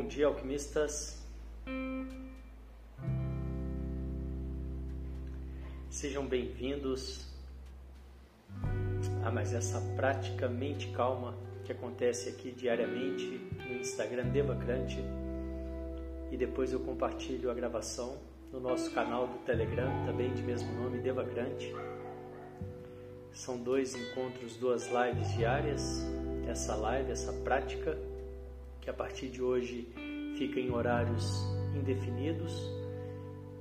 Bom dia, alquimistas. Sejam bem-vindos a mais essa prática mente calma que acontece aqui diariamente no Instagram Devacrante e depois eu compartilho a gravação no nosso canal do Telegram, também de mesmo nome, Devacrante. São dois encontros, duas lives diárias. Essa live, essa prática que a partir de hoje fica em horários indefinidos.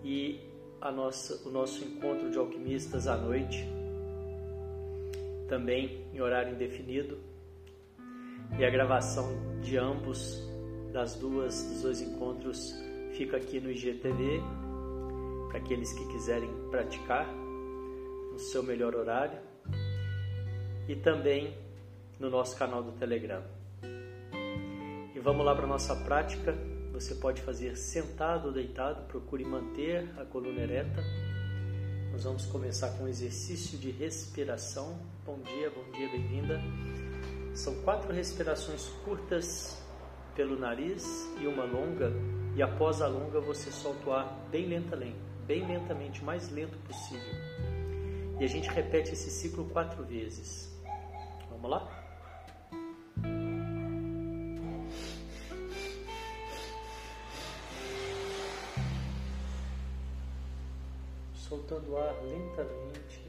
E a nossa, o nosso encontro de alquimistas à noite, também em horário indefinido, e a gravação de ambos, das duas, dos dois encontros, fica aqui no IGTV, para aqueles que quiserem praticar no seu melhor horário, e também no nosso canal do Telegram. E vamos lá para a nossa prática. Você pode fazer sentado ou deitado, procure manter a coluna ereta. Nós vamos começar com um exercício de respiração. Bom dia, bom dia, bem-vinda. São quatro respirações curtas pelo nariz e uma longa, e após a longa você solta o ar bem lentamente, bem lentamente, mais lento possível. E a gente repete esse ciclo quatro vezes. Vamos lá? Soltando o ar lentamente.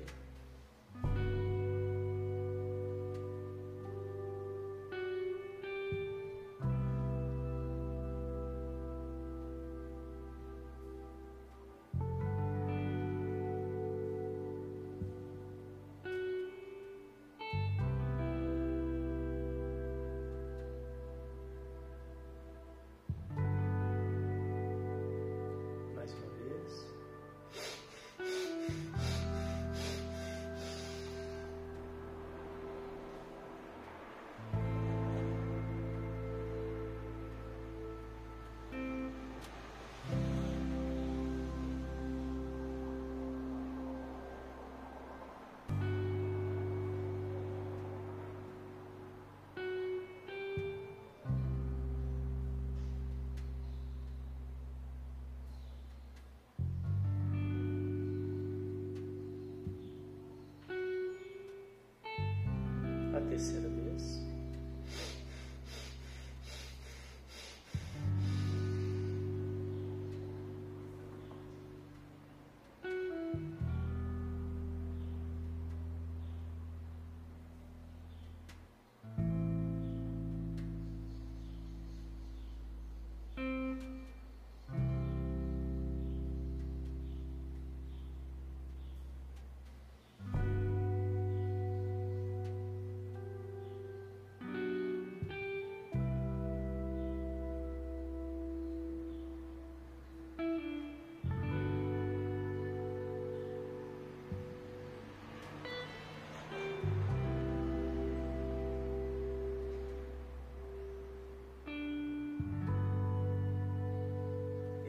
A terceira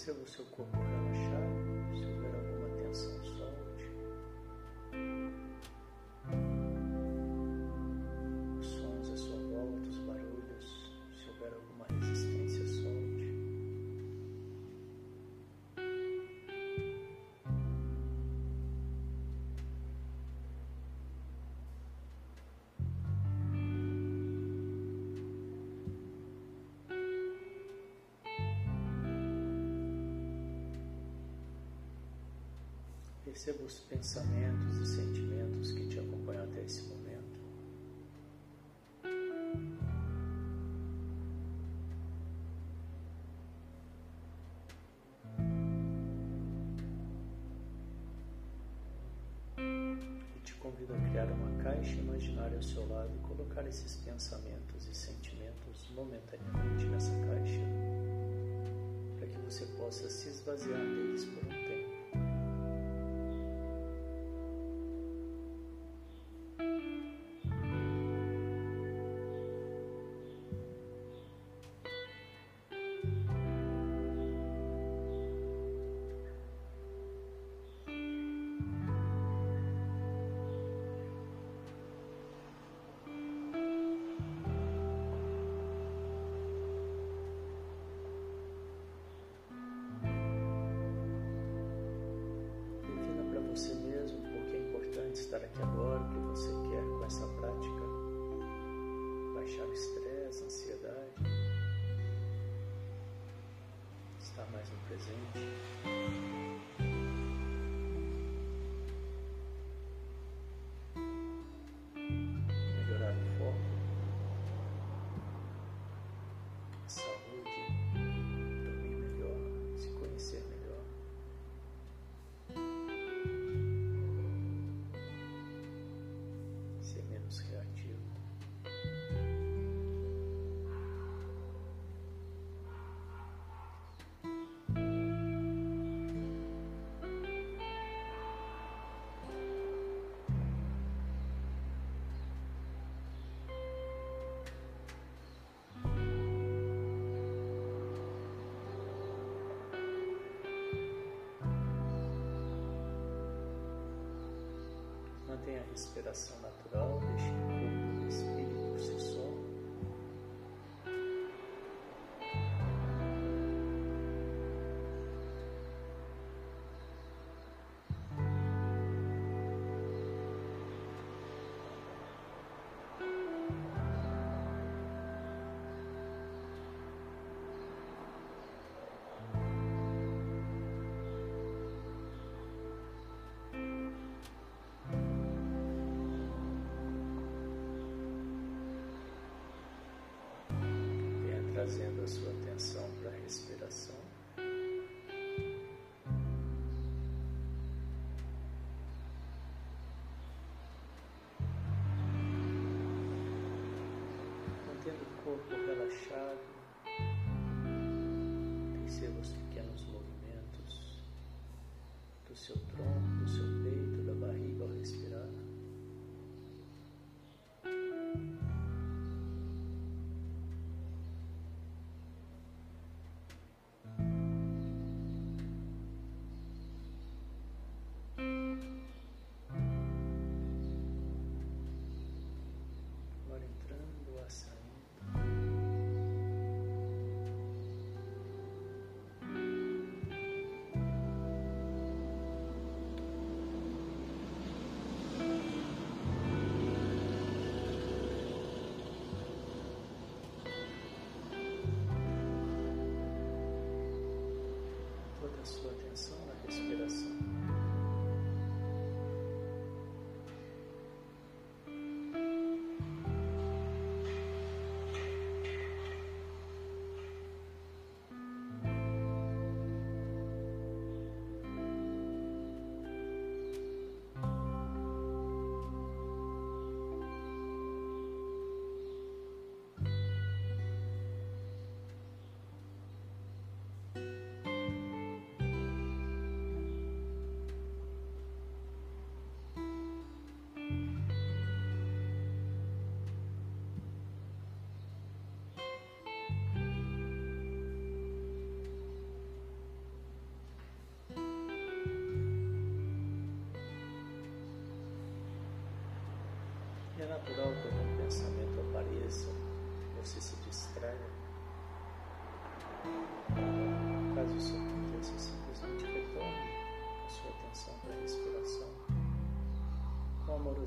Seu corpo relaxado, Perceba os pensamentos e sentimentos que te acompanham até esse momento. E te convido a criar uma caixa imaginária ao seu lado e colocar esses pensamentos e sentimentos momentaneamente nessa caixa, para que você possa se esvaziar deles por um presente. meditação. Trazendo a sua atenção para a respiração. Mantendo o corpo relaxado, perceba os pequenos movimentos do seu tronco, do seu peito,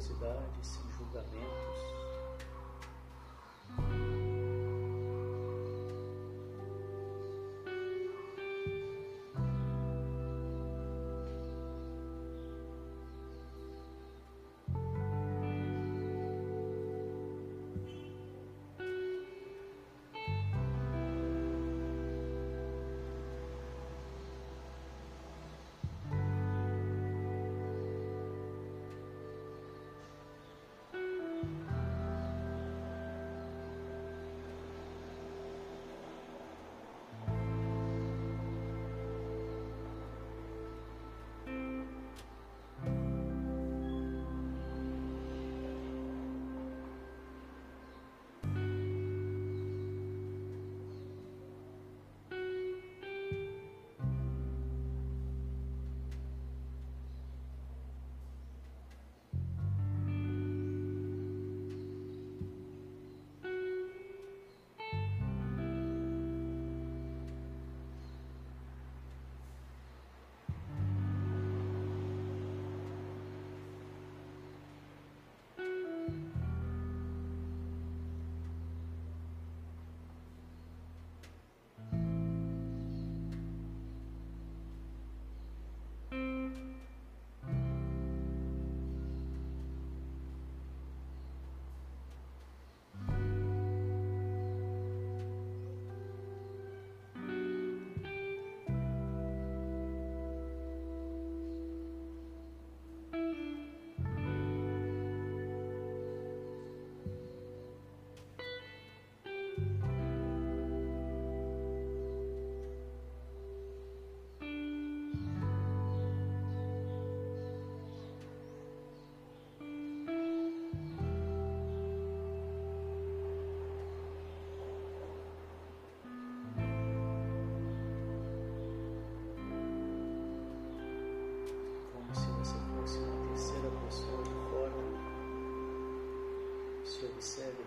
curiosidade, sem julgamentos.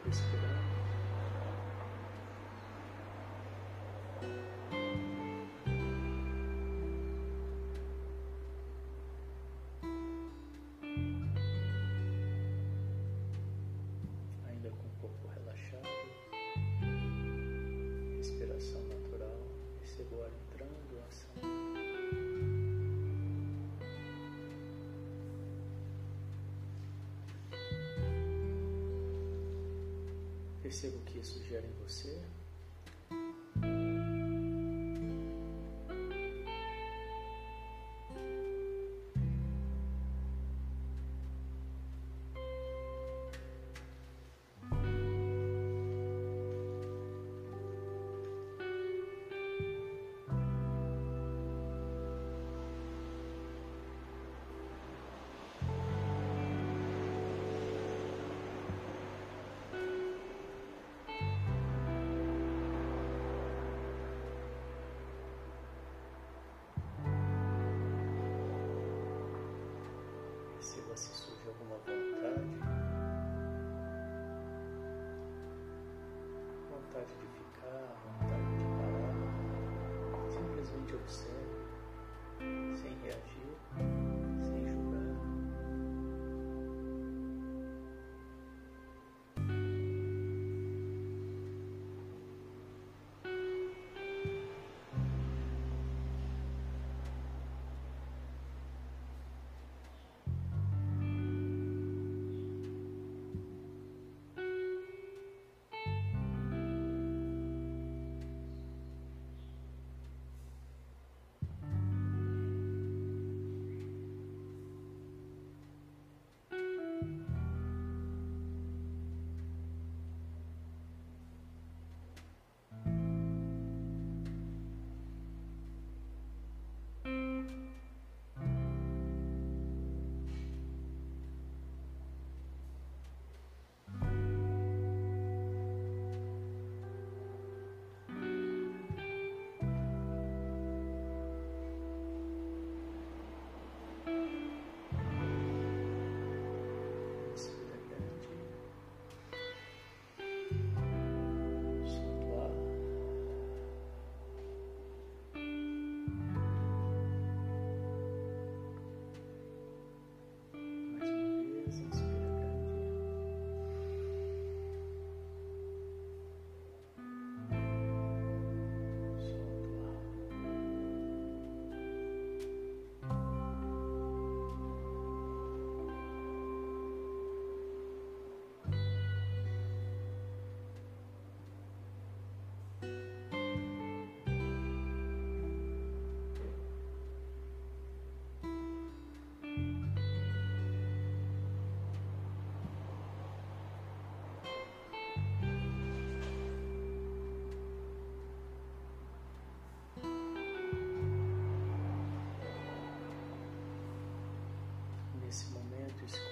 Observe respirando. Perceba o que isso gera em você. Alguma vontade. Vontade de ficar, vontade de parar. Simplesmente observe,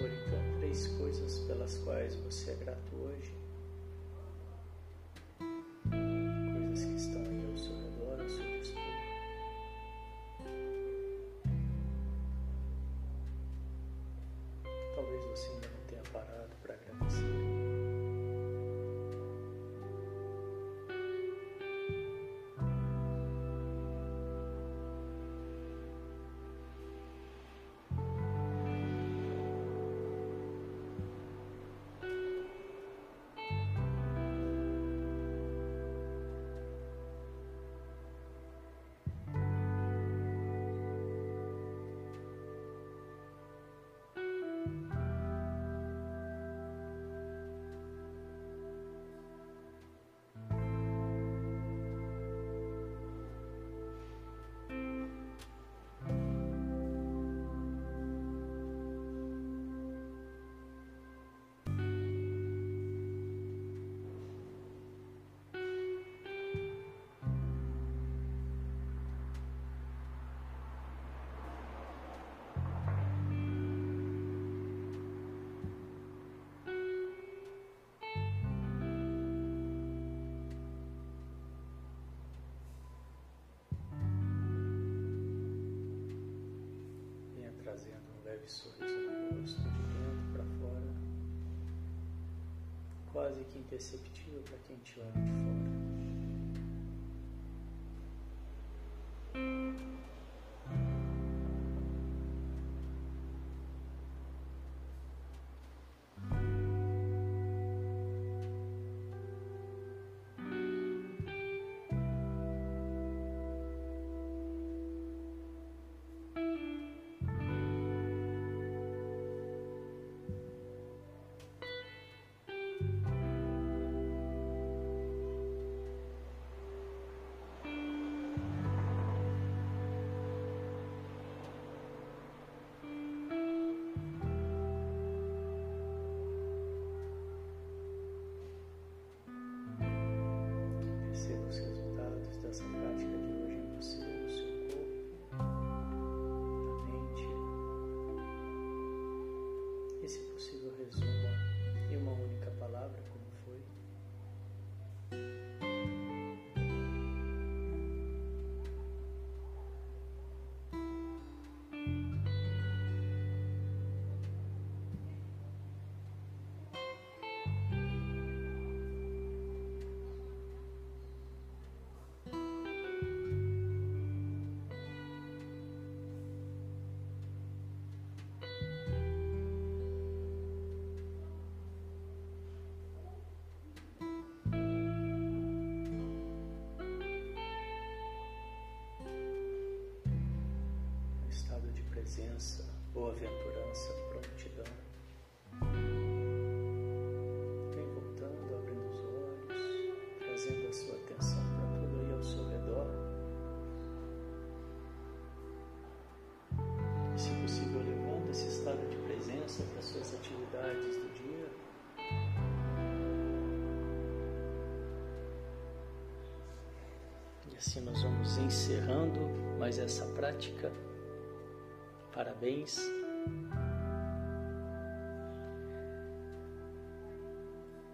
então três coisas pelas quais você é grato hoje. Leve sorriso no rosto, de dentro para fora, quase que imperceptível para quem te olha de fora. Presença, boa-aventurança, prontidão. Vem voltando, abrindo os olhos, trazendo a sua atenção para tudo aí ao seu redor. E, se possível, levando esse estado de presença para suas atividades do dia. E assim nós vamos encerrando mais essa prática. Parabéns.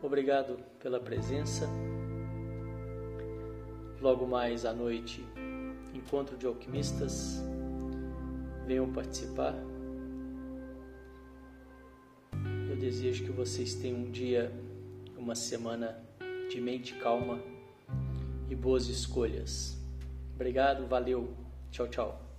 Obrigado pela presença. Logo mais à noite, encontro de alquimistas. Venham participar. Eu desejo que vocês tenham um dia, uma semana de mente calma e boas escolhas. Obrigado, valeu. Tchau, tchau.